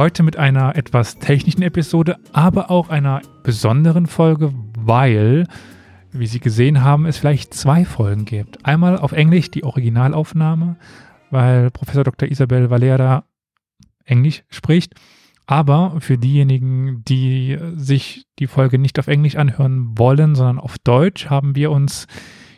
Heute mit einer etwas technischen Episode, aber auch einer besonderen Folge, weil, wie Sie gesehen haben, es vielleicht zwei Folgen gibt. Einmal auf Englisch die Originalaufnahme, weil Professor Dr. Isabel Valera Englisch spricht. Aber für diejenigen, die sich die Folge nicht auf Englisch anhören wollen, sondern auf Deutsch, haben wir uns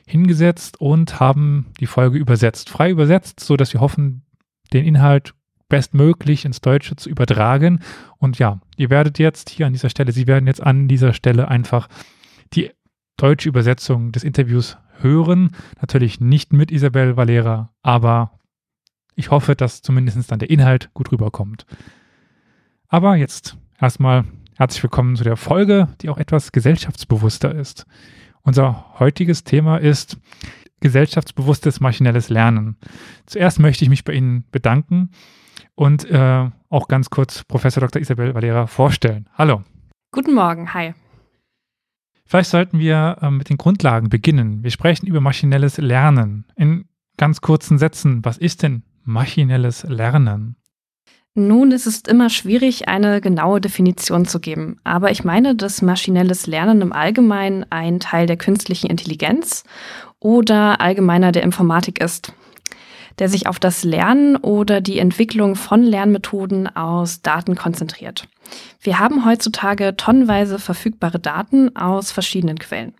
hingesetzt und haben die Folge übersetzt, frei übersetzt, sodass wir hoffen, den Inhalt bestmöglich ins Deutsche zu übertragen. Und ja, ihr werdet jetzt hier an dieser Stelle, Sie werden jetzt an dieser Stelle einfach die deutsche Übersetzung des Interviews hören. Natürlich nicht mit Isabel Valera, aber ich hoffe, dass zumindest dann der Inhalt gut rüberkommt. Aber jetzt erstmal herzlich willkommen zu der Folge, die auch etwas gesellschaftsbewusster ist. Unser heutiges Thema ist gesellschaftsbewusstes maschinelles Lernen. Zuerst möchte ich mich bei Ihnen bedanken und äh, auch ganz kurz Professor Dr. Isabel Valera vorstellen. Hallo. Guten Morgen, hi. Vielleicht sollten wir äh, mit den Grundlagen beginnen. Wir sprechen über maschinelles Lernen. In ganz kurzen Sätzen, was ist denn maschinelles Lernen? Nun, es ist immer schwierig, eine genaue Definition zu geben. Aber ich meine, dass maschinelles Lernen im Allgemeinen ein Teil der künstlichen Intelligenz oder allgemeiner der Informatik ist der sich auf das Lernen oder die Entwicklung von Lernmethoden aus Daten konzentriert. Wir haben heutzutage tonnenweise verfügbare Daten aus verschiedenen Quellen.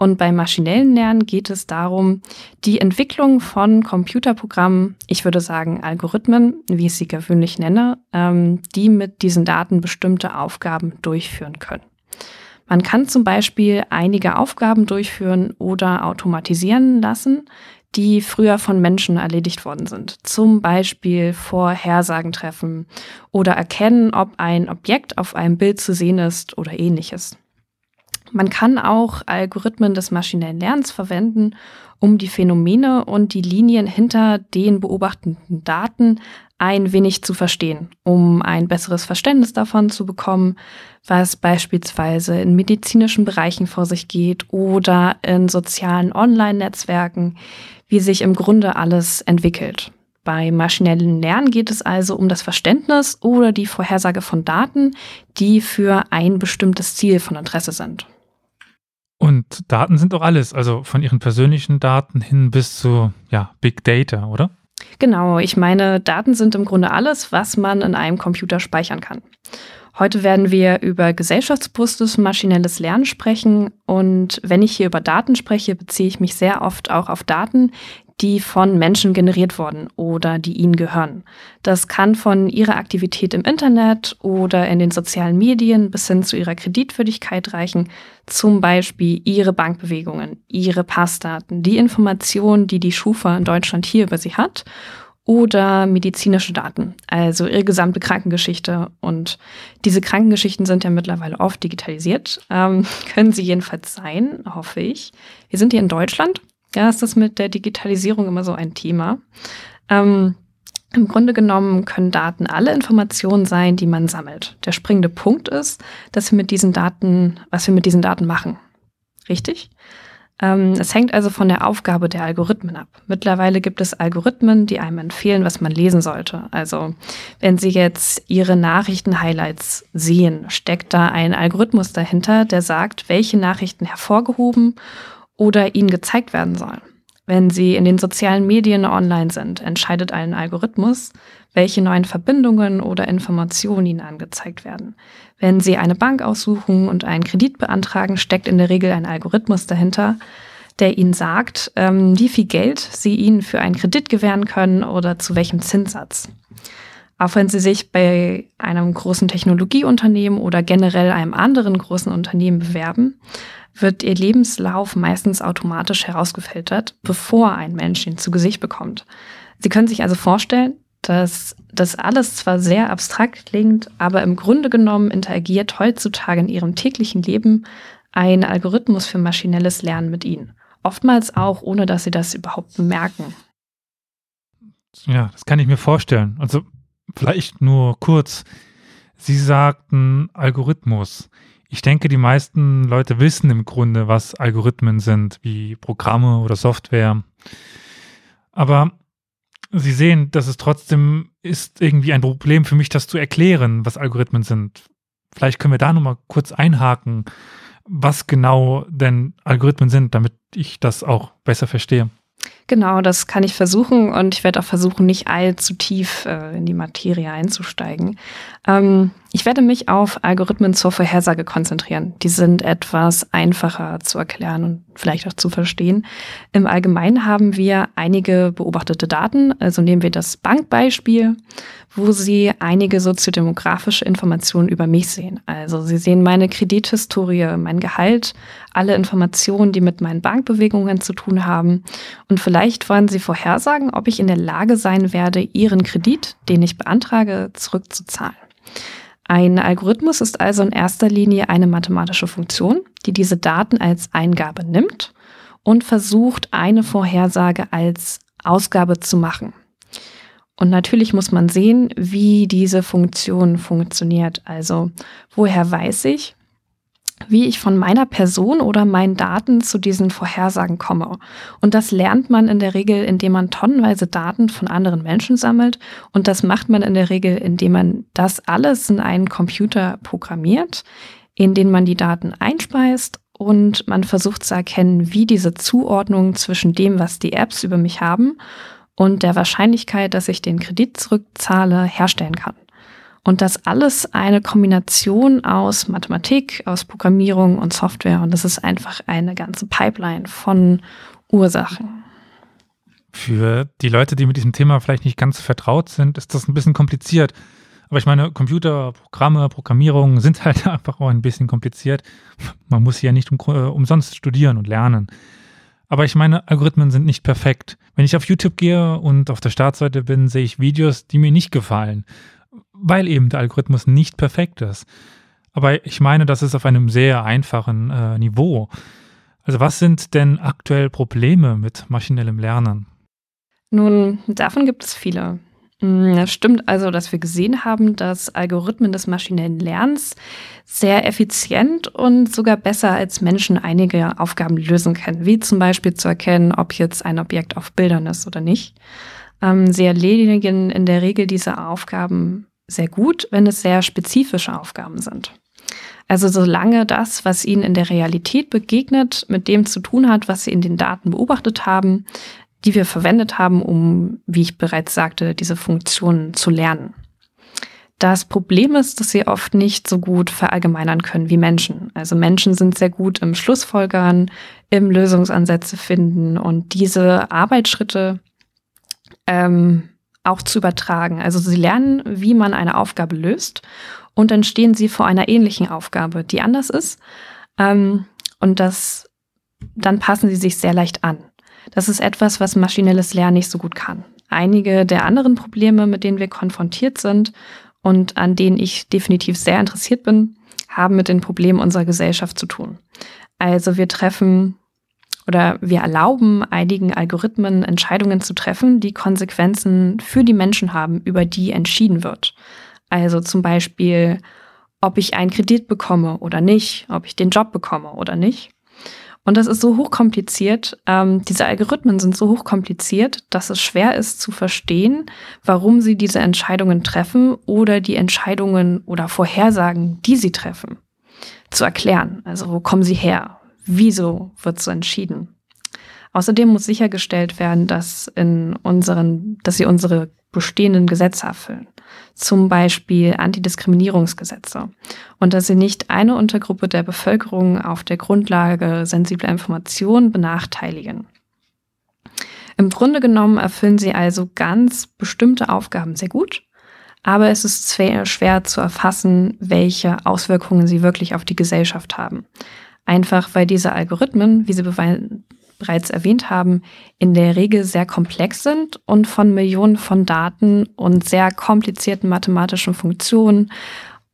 Und beim maschinellen Lernen geht es darum, die Entwicklung von Computerprogrammen, ich würde sagen Algorithmen, wie ich sie gewöhnlich nenne, ähm, die mit diesen Daten bestimmte Aufgaben durchführen können. Man kann zum Beispiel einige Aufgaben durchführen oder automatisieren lassen, die früher von Menschen erledigt worden sind. Zum Beispiel Vorhersagen treffen oder erkennen, ob ein Objekt auf einem Bild zu sehen ist oder ähnliches. Man kann auch Algorithmen des maschinellen Lernens verwenden, um die Phänomene und die Linien hinter den beobachteten Daten ein wenig zu verstehen, um ein besseres Verständnis davon zu bekommen, was beispielsweise in medizinischen Bereichen vor sich geht oder in sozialen Online-Netzwerken, wie sich im Grunde alles entwickelt. Bei maschinellen Lernen geht es also um das Verständnis oder die Vorhersage von Daten, die für ein bestimmtes Ziel von Interesse sind. Und Daten sind doch alles, also von Ihren persönlichen Daten hin bis zu ja, Big Data, oder? Genau, ich meine, Daten sind im Grunde alles, was man in einem Computer speichern kann. Heute werden wir über gesellschaftsbewusstes maschinelles Lernen sprechen. Und wenn ich hier über Daten spreche, beziehe ich mich sehr oft auch auf Daten, die von Menschen generiert wurden oder die ihnen gehören. Das kann von ihrer Aktivität im Internet oder in den sozialen Medien bis hin zu ihrer Kreditwürdigkeit reichen, zum Beispiel ihre Bankbewegungen, ihre Passdaten, die Informationen, die die Schufa in Deutschland hier über sie hat oder medizinische Daten, also ihre gesamte Krankengeschichte. Und diese Krankengeschichten sind ja mittlerweile oft digitalisiert, ähm, können sie jedenfalls sein, hoffe ich. Wir sind hier in Deutschland ja, ist das mit der Digitalisierung immer so ein Thema. Ähm, Im Grunde genommen können Daten alle Informationen sein, die man sammelt. Der springende Punkt ist, dass wir mit diesen Daten, was wir mit diesen Daten machen. Richtig? Ähm, es hängt also von der Aufgabe der Algorithmen ab. Mittlerweile gibt es Algorithmen, die einem empfehlen, was man lesen sollte. Also wenn Sie jetzt Ihre Nachrichten-Highlights sehen, steckt da ein Algorithmus dahinter, der sagt, welche Nachrichten hervorgehoben oder ihnen gezeigt werden sollen. Wenn sie in den sozialen Medien online sind, entscheidet ein Algorithmus, welche neuen Verbindungen oder Informationen ihnen angezeigt werden. Wenn sie eine Bank aussuchen und einen Kredit beantragen, steckt in der Regel ein Algorithmus dahinter, der ihnen sagt, ähm, wie viel Geld sie ihnen für einen Kredit gewähren können oder zu welchem Zinssatz. Auch wenn Sie sich bei einem großen Technologieunternehmen oder generell einem anderen großen Unternehmen bewerben, wird ihr Lebenslauf meistens automatisch herausgefiltert, bevor ein Mensch ihn zu Gesicht bekommt. Sie können sich also vorstellen, dass das alles zwar sehr abstrakt klingt, aber im Grunde genommen interagiert heutzutage in ihrem täglichen Leben ein Algorithmus für maschinelles Lernen mit ihnen. Oftmals auch, ohne dass sie das überhaupt bemerken. Ja, das kann ich mir vorstellen. Also vielleicht nur kurz. Sie sagten Algorithmus. Ich denke, die meisten Leute wissen im Grunde, was Algorithmen sind, wie Programme oder Software. Aber Sie sehen, dass es trotzdem ist irgendwie ein Problem für mich, das zu erklären, was Algorithmen sind. Vielleicht können wir da nochmal kurz einhaken, was genau denn Algorithmen sind, damit ich das auch besser verstehe. Genau, das kann ich versuchen und ich werde auch versuchen, nicht allzu tief äh, in die Materie einzusteigen. Ähm, ich werde mich auf Algorithmen zur Vorhersage konzentrieren. Die sind etwas einfacher zu erklären und vielleicht auch zu verstehen. Im Allgemeinen haben wir einige beobachtete Daten. Also nehmen wir das Bankbeispiel, wo Sie einige soziodemografische Informationen über mich sehen. Also Sie sehen meine Kredithistorie, mein Gehalt, alle Informationen, die mit meinen Bankbewegungen zu tun haben. Und vielleicht wollen Sie vorhersagen, ob ich in der Lage sein werde, Ihren Kredit, den ich beantrage, zurückzuzahlen. Ein Algorithmus ist also in erster Linie eine mathematische Funktion, die diese Daten als Eingabe nimmt und versucht, eine Vorhersage als Ausgabe zu machen. Und natürlich muss man sehen, wie diese Funktion funktioniert. Also woher weiß ich, wie ich von meiner Person oder meinen Daten zu diesen Vorhersagen komme. Und das lernt man in der Regel, indem man tonnenweise Daten von anderen Menschen sammelt. Und das macht man in der Regel, indem man das alles in einen Computer programmiert, in den man die Daten einspeist und man versucht zu erkennen, wie diese Zuordnung zwischen dem, was die Apps über mich haben und der Wahrscheinlichkeit, dass ich den Kredit zurückzahle, herstellen kann. Und das alles eine Kombination aus Mathematik, aus Programmierung und Software. Und das ist einfach eine ganze Pipeline von Ursachen. Für die Leute, die mit diesem Thema vielleicht nicht ganz vertraut sind, ist das ein bisschen kompliziert. Aber ich meine, Computer, Programme, Programmierung sind halt einfach auch ein bisschen kompliziert. Man muss ja nicht um, äh, umsonst studieren und lernen. Aber ich meine, Algorithmen sind nicht perfekt. Wenn ich auf YouTube gehe und auf der Startseite bin, sehe ich Videos, die mir nicht gefallen weil eben der Algorithmus nicht perfekt ist. Aber ich meine, das ist auf einem sehr einfachen äh, Niveau. Also was sind denn aktuell Probleme mit maschinellem Lernen? Nun, davon gibt es viele. Mm, es stimmt also, dass wir gesehen haben, dass Algorithmen des maschinellen Lernens sehr effizient und sogar besser als Menschen einige Aufgaben lösen können, wie zum Beispiel zu erkennen, ob jetzt ein Objekt auf Bildern ist oder nicht. Ähm, sie erledigen in der Regel diese Aufgaben sehr gut, wenn es sehr spezifische Aufgaben sind. Also solange das, was ihnen in der Realität begegnet, mit dem zu tun hat, was sie in den Daten beobachtet haben, die wir verwendet haben, um, wie ich bereits sagte, diese Funktionen zu lernen. Das Problem ist, dass sie oft nicht so gut verallgemeinern können wie Menschen. Also Menschen sind sehr gut im Schlussfolgern, im Lösungsansätze finden und diese Arbeitsschritte ähm, auch zu übertragen. Also sie lernen, wie man eine Aufgabe löst und dann stehen sie vor einer ähnlichen Aufgabe, die anders ist. Ähm, und das, dann passen sie sich sehr leicht an. Das ist etwas, was maschinelles Lernen nicht so gut kann. Einige der anderen Probleme, mit denen wir konfrontiert sind und an denen ich definitiv sehr interessiert bin, haben mit den Problemen unserer Gesellschaft zu tun. Also wir treffen oder wir erlauben einigen Algorithmen Entscheidungen zu treffen, die Konsequenzen für die Menschen haben, über die entschieden wird. Also zum Beispiel, ob ich einen Kredit bekomme oder nicht, ob ich den Job bekomme oder nicht. Und das ist so hochkompliziert, ähm, diese Algorithmen sind so hochkompliziert, dass es schwer ist zu verstehen, warum sie diese Entscheidungen treffen oder die Entscheidungen oder Vorhersagen, die sie treffen, zu erklären. Also wo kommen sie her? Wieso wird so entschieden. Außerdem muss sichergestellt werden, dass, in unseren, dass sie unsere bestehenden Gesetze erfüllen. Zum Beispiel Antidiskriminierungsgesetze. Und dass sie nicht eine Untergruppe der Bevölkerung auf der Grundlage sensibler Informationen benachteiligen. Im Grunde genommen erfüllen sie also ganz bestimmte Aufgaben sehr gut, aber es ist schwer zu erfassen, welche Auswirkungen sie wirklich auf die Gesellschaft haben. Einfach weil diese Algorithmen, wie sie bereits erwähnt haben, in der Regel sehr komplex sind und von Millionen von Daten und sehr komplizierten mathematischen Funktionen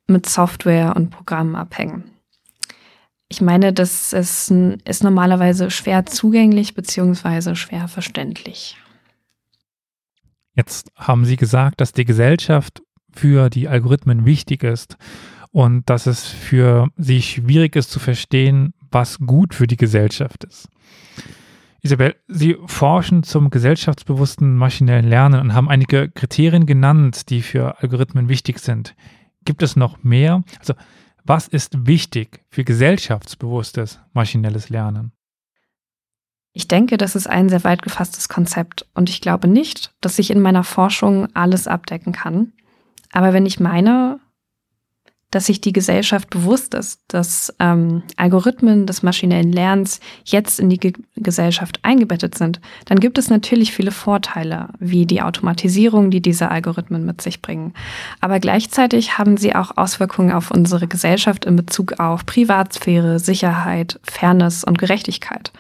mit Software und Programmen abhängen. Ich meine, das ist, ist normalerweise schwer zugänglich bzw. schwer verständlich. Jetzt haben Sie gesagt, dass die Gesellschaft für die Algorithmen wichtig ist und dass es für sie schwierig ist zu verstehen, was gut für die Gesellschaft ist. Isabel, Sie forschen zum gesellschaftsbewussten maschinellen Lernen und haben einige Kriterien genannt, die für Algorithmen wichtig sind. Gibt es noch mehr? Also, was ist wichtig für gesellschaftsbewusstes maschinelles Lernen? Ich denke, das ist ein sehr weit gefasstes Konzept und ich glaube nicht, dass ich in meiner Forschung alles abdecken kann. Aber wenn ich meine, dass sich die Gesellschaft bewusst ist, dass ähm, Algorithmen des maschinellen Lernens jetzt in die Ge Gesellschaft eingebettet sind, dann gibt es natürlich viele Vorteile, wie die Automatisierung, die diese Algorithmen mit sich bringen. Aber gleichzeitig haben sie auch Auswirkungen auf unsere Gesellschaft in Bezug auf Privatsphäre, Sicherheit, Fairness und Gerechtigkeit.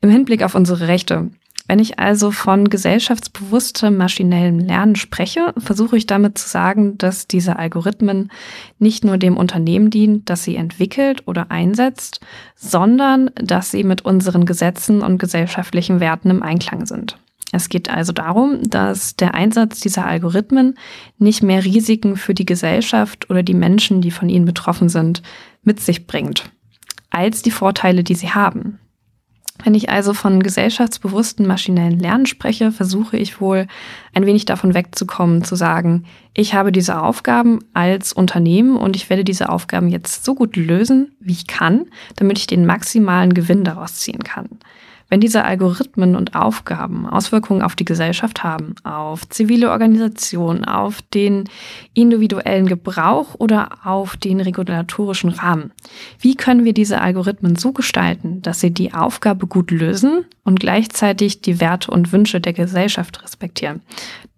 Im Hinblick auf unsere Rechte wenn ich also von gesellschaftsbewusstem maschinellem Lernen spreche, versuche ich damit zu sagen, dass diese Algorithmen nicht nur dem Unternehmen dienen, das sie entwickelt oder einsetzt, sondern dass sie mit unseren Gesetzen und gesellschaftlichen Werten im Einklang sind. Es geht also darum, dass der Einsatz dieser Algorithmen nicht mehr Risiken für die Gesellschaft oder die Menschen, die von ihnen betroffen sind, mit sich bringt, als die Vorteile, die sie haben. Wenn ich also von gesellschaftsbewussten maschinellen Lernen spreche, versuche ich wohl ein wenig davon wegzukommen, zu sagen, ich habe diese Aufgaben als Unternehmen und ich werde diese Aufgaben jetzt so gut lösen, wie ich kann, damit ich den maximalen Gewinn daraus ziehen kann. Wenn diese Algorithmen und Aufgaben Auswirkungen auf die Gesellschaft haben, auf zivile Organisationen, auf den individuellen Gebrauch oder auf den regulatorischen Rahmen, wie können wir diese Algorithmen so gestalten, dass sie die Aufgabe gut lösen und gleichzeitig die Werte und Wünsche der Gesellschaft respektieren?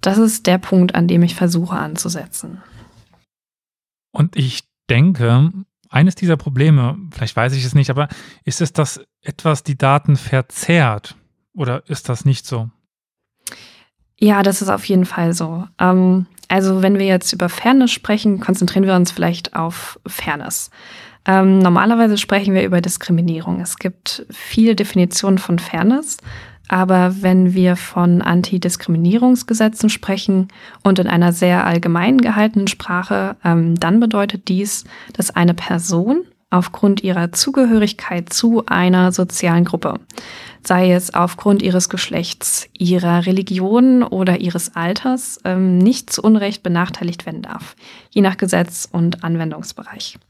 Das ist der Punkt, an dem ich versuche anzusetzen. Und ich denke, eines dieser Probleme, vielleicht weiß ich es nicht, aber ist es, dass etwas die Daten verzerrt oder ist das nicht so? Ja, das ist auf jeden Fall so. Ähm, also wenn wir jetzt über Fairness sprechen, konzentrieren wir uns vielleicht auf Fairness. Ähm, normalerweise sprechen wir über Diskriminierung. Es gibt viele Definitionen von Fairness. Aber wenn wir von Antidiskriminierungsgesetzen sprechen und in einer sehr allgemein gehaltenen Sprache, ähm, dann bedeutet dies, dass eine Person aufgrund ihrer Zugehörigkeit zu einer sozialen Gruppe, sei es aufgrund ihres Geschlechts, ihrer Religion oder ihres Alters, ähm, nicht zu Unrecht benachteiligt werden darf, je nach Gesetz und Anwendungsbereich.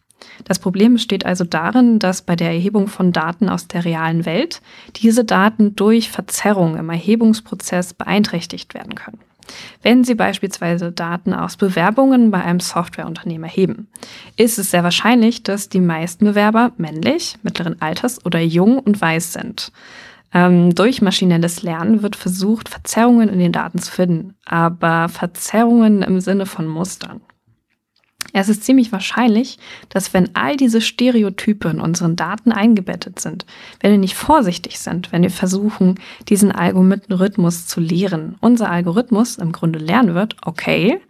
Das Problem besteht also darin, dass bei der Erhebung von Daten aus der realen Welt diese Daten durch Verzerrung im Erhebungsprozess beeinträchtigt werden können. Wenn Sie beispielsweise Daten aus Bewerbungen bei einem Softwareunternehmen erheben, ist es sehr wahrscheinlich, dass die meisten Bewerber männlich, mittleren Alters oder jung und weiß sind. Ähm, durch maschinelles Lernen wird versucht, Verzerrungen in den Daten zu finden, aber Verzerrungen im Sinne von Mustern. Es ist ziemlich wahrscheinlich, dass wenn all diese Stereotype in unseren Daten eingebettet sind, wenn wir nicht vorsichtig sind, wenn wir versuchen, diesen Algorithmus zu lehren, unser Algorithmus im Grunde lernen wird, okay,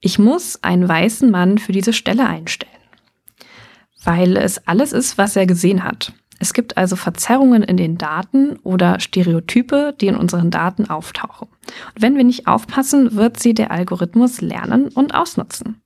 ich muss einen weißen Mann für diese Stelle einstellen. Weil es alles ist, was er gesehen hat. Es gibt also Verzerrungen in den Daten oder Stereotype, die in unseren Daten auftauchen. Und wenn wir nicht aufpassen, wird sie der Algorithmus lernen und ausnutzen.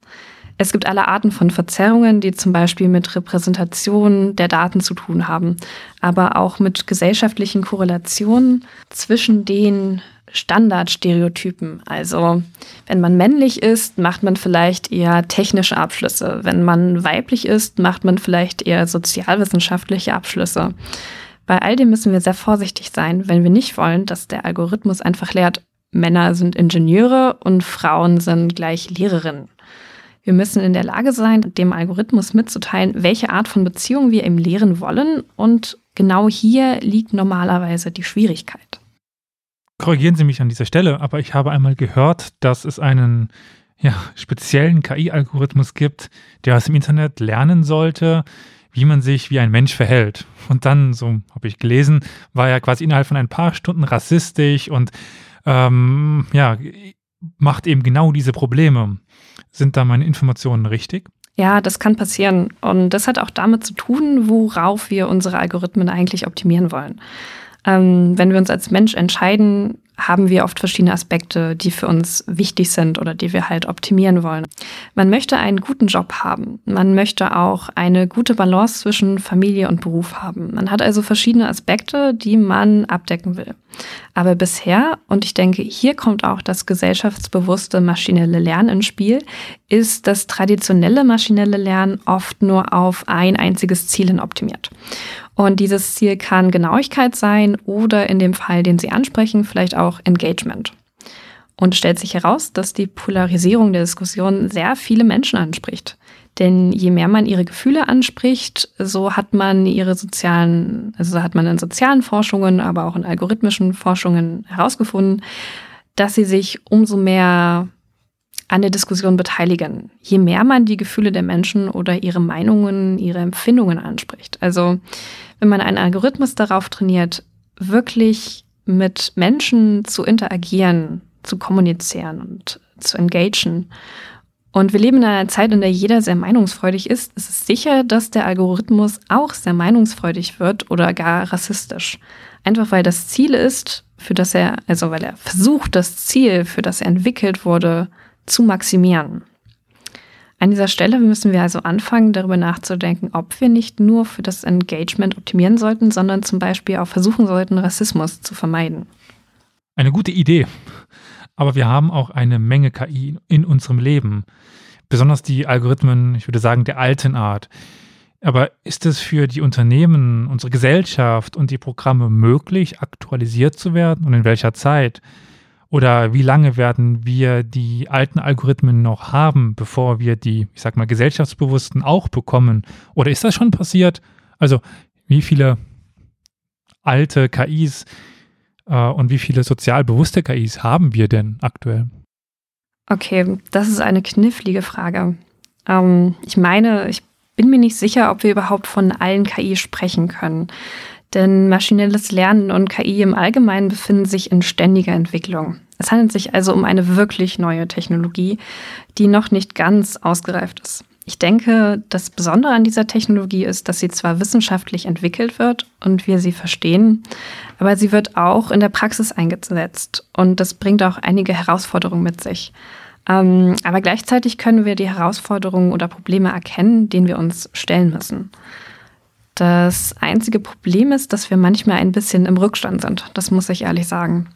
Es gibt alle Arten von Verzerrungen, die zum Beispiel mit Repräsentation der Daten zu tun haben, aber auch mit gesellschaftlichen Korrelationen zwischen den Standardstereotypen. Also wenn man männlich ist, macht man vielleicht eher technische Abschlüsse. Wenn man weiblich ist, macht man vielleicht eher sozialwissenschaftliche Abschlüsse. Bei all dem müssen wir sehr vorsichtig sein, wenn wir nicht wollen, dass der Algorithmus einfach lehrt, Männer sind Ingenieure und Frauen sind gleich Lehrerinnen. Wir müssen in der Lage sein, dem Algorithmus mitzuteilen, welche Art von Beziehung wir ihm lehren wollen. Und genau hier liegt normalerweise die Schwierigkeit. Korrigieren Sie mich an dieser Stelle, aber ich habe einmal gehört, dass es einen ja, speziellen KI-Algorithmus gibt, der aus dem Internet lernen sollte, wie man sich wie ein Mensch verhält. Und dann, so habe ich gelesen, war er quasi innerhalb von ein paar Stunden rassistisch und ähm, ja, macht eben genau diese Probleme. Sind da meine Informationen richtig? Ja, das kann passieren. Und das hat auch damit zu tun, worauf wir unsere Algorithmen eigentlich optimieren wollen. Ähm, wenn wir uns als Mensch entscheiden, haben wir oft verschiedene Aspekte, die für uns wichtig sind oder die wir halt optimieren wollen. Man möchte einen guten Job haben. Man möchte auch eine gute Balance zwischen Familie und Beruf haben. Man hat also verschiedene Aspekte, die man abdecken will. Aber bisher, und ich denke, hier kommt auch das gesellschaftsbewusste maschinelle Lernen ins Spiel, ist das traditionelle maschinelle Lernen oft nur auf ein einziges Ziel hin optimiert. Und dieses Ziel kann Genauigkeit sein oder in dem Fall, den Sie ansprechen, vielleicht auch Engagement. Und stellt sich heraus, dass die Polarisierung der Diskussion sehr viele Menschen anspricht. Denn je mehr man ihre Gefühle anspricht, so hat man ihre sozialen, also hat man in sozialen Forschungen, aber auch in algorithmischen Forschungen herausgefunden, dass sie sich umso mehr an der Diskussion beteiligen. Je mehr man die Gefühle der Menschen oder ihre Meinungen, ihre Empfindungen anspricht. Also wenn man einen Algorithmus darauf trainiert, wirklich mit Menschen zu interagieren, zu kommunizieren und zu engagieren. Und wir leben in einer Zeit, in der jeder sehr meinungsfreudig ist. Es ist sicher, dass der Algorithmus auch sehr meinungsfreudig wird oder gar rassistisch. Einfach weil das Ziel ist, für das er, also weil er versucht, das Ziel, für das er entwickelt wurde, zu maximieren. An dieser Stelle müssen wir also anfangen, darüber nachzudenken, ob wir nicht nur für das Engagement optimieren sollten, sondern zum Beispiel auch versuchen sollten, Rassismus zu vermeiden. Eine gute Idee. Aber wir haben auch eine Menge KI in unserem Leben. Besonders die Algorithmen, ich würde sagen, der alten Art. Aber ist es für die Unternehmen, unsere Gesellschaft und die Programme möglich, aktualisiert zu werden und in welcher Zeit? Oder wie lange werden wir die alten Algorithmen noch haben, bevor wir die, ich sag mal, gesellschaftsbewussten auch bekommen? Oder ist das schon passiert? Also, wie viele alte KIs äh, und wie viele sozial bewusste KIs haben wir denn aktuell? Okay, das ist eine knifflige Frage. Ähm, ich meine, ich bin mir nicht sicher, ob wir überhaupt von allen KI sprechen können. Denn maschinelles Lernen und KI im Allgemeinen befinden sich in ständiger Entwicklung. Es handelt sich also um eine wirklich neue Technologie, die noch nicht ganz ausgereift ist. Ich denke, das Besondere an dieser Technologie ist, dass sie zwar wissenschaftlich entwickelt wird und wir sie verstehen, aber sie wird auch in der Praxis eingesetzt und das bringt auch einige Herausforderungen mit sich. Ähm, aber gleichzeitig können wir die Herausforderungen oder Probleme erkennen, denen wir uns stellen müssen. Das einzige Problem ist, dass wir manchmal ein bisschen im Rückstand sind. Das muss ich ehrlich sagen.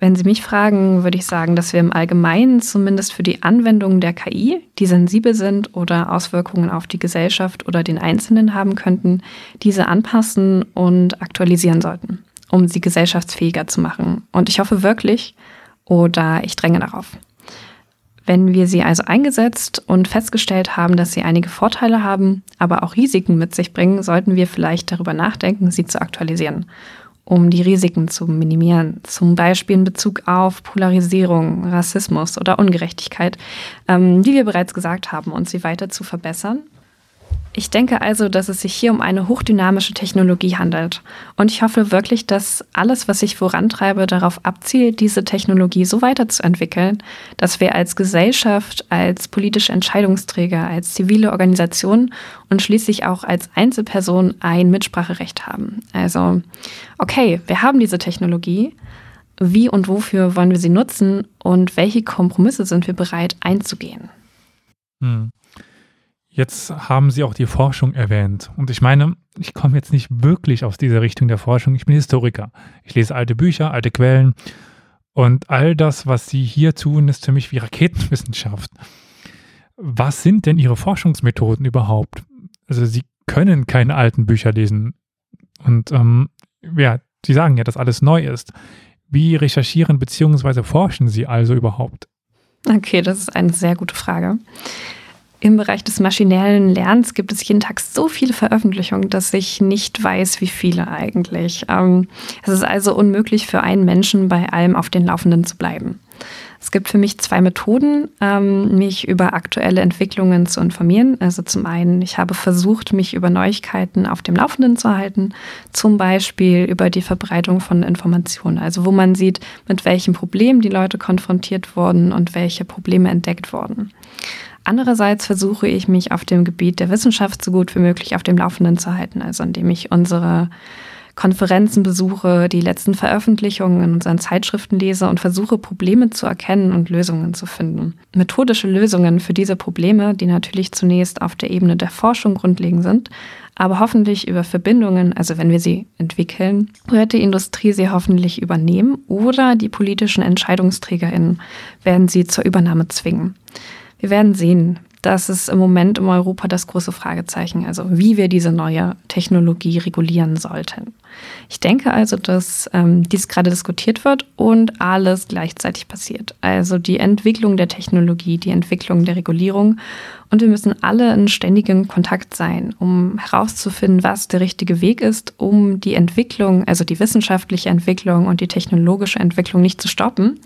Wenn Sie mich fragen, würde ich sagen, dass wir im Allgemeinen zumindest für die Anwendungen der KI, die sensibel sind oder Auswirkungen auf die Gesellschaft oder den Einzelnen haben könnten, diese anpassen und aktualisieren sollten, um sie gesellschaftsfähiger zu machen. Und ich hoffe wirklich, oder ich dränge darauf. Wenn wir sie also eingesetzt und festgestellt haben, dass sie einige Vorteile haben, aber auch Risiken mit sich bringen, sollten wir vielleicht darüber nachdenken, sie zu aktualisieren, um die Risiken zu minimieren. Zum Beispiel in Bezug auf Polarisierung, Rassismus oder Ungerechtigkeit, ähm, wie wir bereits gesagt haben, und sie weiter zu verbessern ich denke also, dass es sich hier um eine hochdynamische Technologie handelt. Und ich hoffe wirklich, dass alles, was ich vorantreibe, darauf abzielt, diese Technologie so weiterzuentwickeln, dass wir als Gesellschaft, als politische Entscheidungsträger, als zivile Organisation und schließlich auch als Einzelperson ein Mitspracherecht haben. Also, okay, wir haben diese Technologie. Wie und wofür wollen wir sie nutzen und welche Kompromisse sind wir bereit einzugehen? Hm. Jetzt haben Sie auch die Forschung erwähnt. Und ich meine, ich komme jetzt nicht wirklich aus dieser Richtung der Forschung. Ich bin Historiker. Ich lese alte Bücher, alte Quellen. Und all das, was Sie hier tun, ist für mich wie Raketenwissenschaft. Was sind denn Ihre Forschungsmethoden überhaupt? Also Sie können keine alten Bücher lesen. Und ähm, ja, Sie sagen ja, dass alles neu ist. Wie recherchieren bzw. forschen Sie also überhaupt? Okay, das ist eine sehr gute Frage. Im Bereich des maschinellen Lernens gibt es jeden Tag so viele Veröffentlichungen, dass ich nicht weiß, wie viele eigentlich. Ähm, es ist also unmöglich für einen Menschen bei allem auf den Laufenden zu bleiben. Es gibt für mich zwei Methoden, ähm, mich über aktuelle Entwicklungen zu informieren. Also zum einen, ich habe versucht, mich über Neuigkeiten auf dem Laufenden zu halten, zum Beispiel über die Verbreitung von Informationen, also wo man sieht, mit welchen Problemen die Leute konfrontiert wurden und welche Probleme entdeckt wurden. Andererseits versuche ich mich auf dem Gebiet der Wissenschaft so gut wie möglich auf dem Laufenden zu halten, also indem ich unsere Konferenzen besuche, die letzten Veröffentlichungen in unseren Zeitschriften lese und versuche, Probleme zu erkennen und Lösungen zu finden. Methodische Lösungen für diese Probleme, die natürlich zunächst auf der Ebene der Forschung grundlegend sind, aber hoffentlich über Verbindungen, also wenn wir sie entwickeln, wird die Industrie sie hoffentlich übernehmen oder die politischen EntscheidungsträgerInnen werden sie zur Übernahme zwingen. Wir werden sehen, das ist im Moment in Europa das große Fragezeichen, also wie wir diese neue Technologie regulieren sollten. Ich denke also, dass ähm, dies gerade diskutiert wird und alles gleichzeitig passiert. Also die Entwicklung der Technologie, die Entwicklung der Regulierung. Und wir müssen alle in ständigem Kontakt sein, um herauszufinden, was der richtige Weg ist, um die Entwicklung, also die wissenschaftliche Entwicklung und die technologische Entwicklung nicht zu stoppen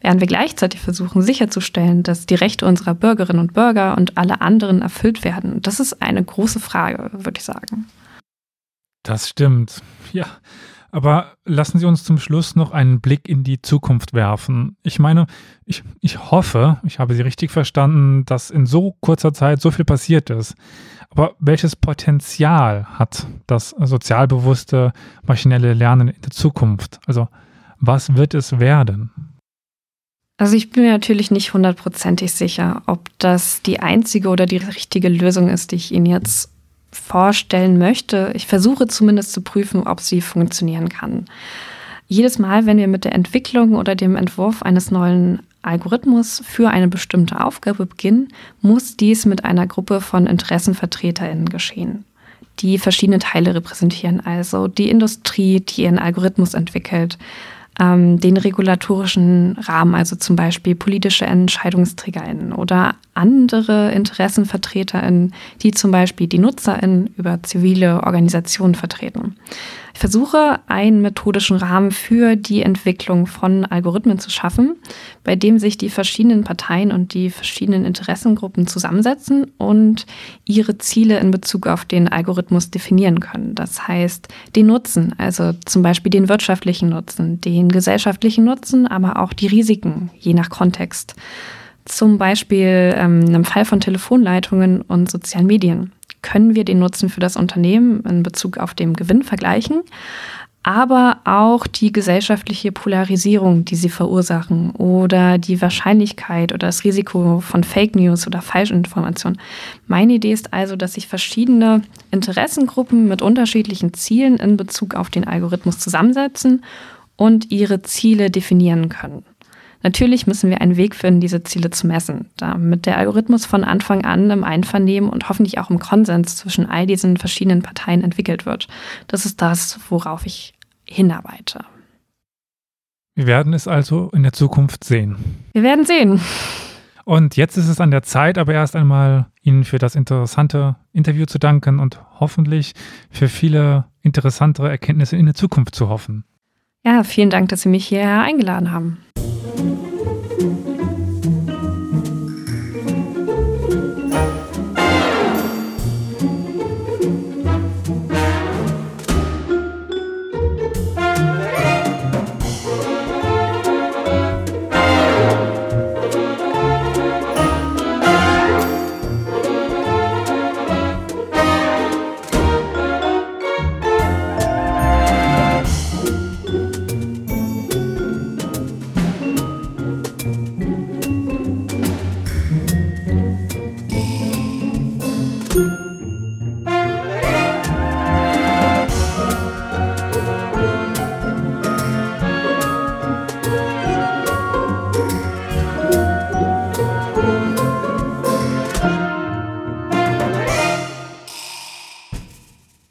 während wir gleichzeitig versuchen sicherzustellen, dass die Rechte unserer Bürgerinnen und Bürger und alle anderen erfüllt werden. Das ist eine große Frage, würde ich sagen. Das stimmt. Ja. Aber lassen Sie uns zum Schluss noch einen Blick in die Zukunft werfen. Ich meine, ich, ich hoffe, ich habe Sie richtig verstanden, dass in so kurzer Zeit so viel passiert ist. Aber welches Potenzial hat das sozialbewusste maschinelle Lernen in der Zukunft? Also was wird es werden? Also ich bin mir natürlich nicht hundertprozentig sicher, ob das die einzige oder die richtige Lösung ist, die ich Ihnen jetzt vorstellen möchte. Ich versuche zumindest zu prüfen, ob sie funktionieren kann. Jedes Mal, wenn wir mit der Entwicklung oder dem Entwurf eines neuen Algorithmus für eine bestimmte Aufgabe beginnen, muss dies mit einer Gruppe von Interessenvertreterinnen geschehen, die verschiedene Teile repräsentieren, also die Industrie, die ihren Algorithmus entwickelt, ähm, den regulatorischen Rahmen, also zum Beispiel politische EntscheidungsträgerInnen oder andere InteressenvertreterInnen, die zum Beispiel die NutzerInnen über zivile Organisationen vertreten. Versuche, einen methodischen Rahmen für die Entwicklung von Algorithmen zu schaffen, bei dem sich die verschiedenen Parteien und die verschiedenen Interessengruppen zusammensetzen und ihre Ziele in Bezug auf den Algorithmus definieren können. Das heißt, den Nutzen, also zum Beispiel den wirtschaftlichen Nutzen, den gesellschaftlichen Nutzen, aber auch die Risiken, je nach Kontext. Zum Beispiel ähm, im Fall von Telefonleitungen und sozialen Medien können wir den Nutzen für das Unternehmen in Bezug auf den Gewinn vergleichen, aber auch die gesellschaftliche Polarisierung, die sie verursachen oder die Wahrscheinlichkeit oder das Risiko von Fake News oder Falschinformationen. Meine Idee ist also, dass sich verschiedene Interessengruppen mit unterschiedlichen Zielen in Bezug auf den Algorithmus zusammensetzen und ihre Ziele definieren können. Natürlich müssen wir einen Weg finden, diese Ziele zu messen, damit der Algorithmus von Anfang an im Einvernehmen und hoffentlich auch im Konsens zwischen all diesen verschiedenen Parteien entwickelt wird. Das ist das, worauf ich hinarbeite. Wir werden es also in der Zukunft sehen. Wir werden sehen. Und jetzt ist es an der Zeit, aber erst einmal Ihnen für das interessante Interview zu danken und hoffentlich für viele interessantere Erkenntnisse in der Zukunft zu hoffen. Ja, vielen Dank, dass Sie mich hierher eingeladen haben. thank you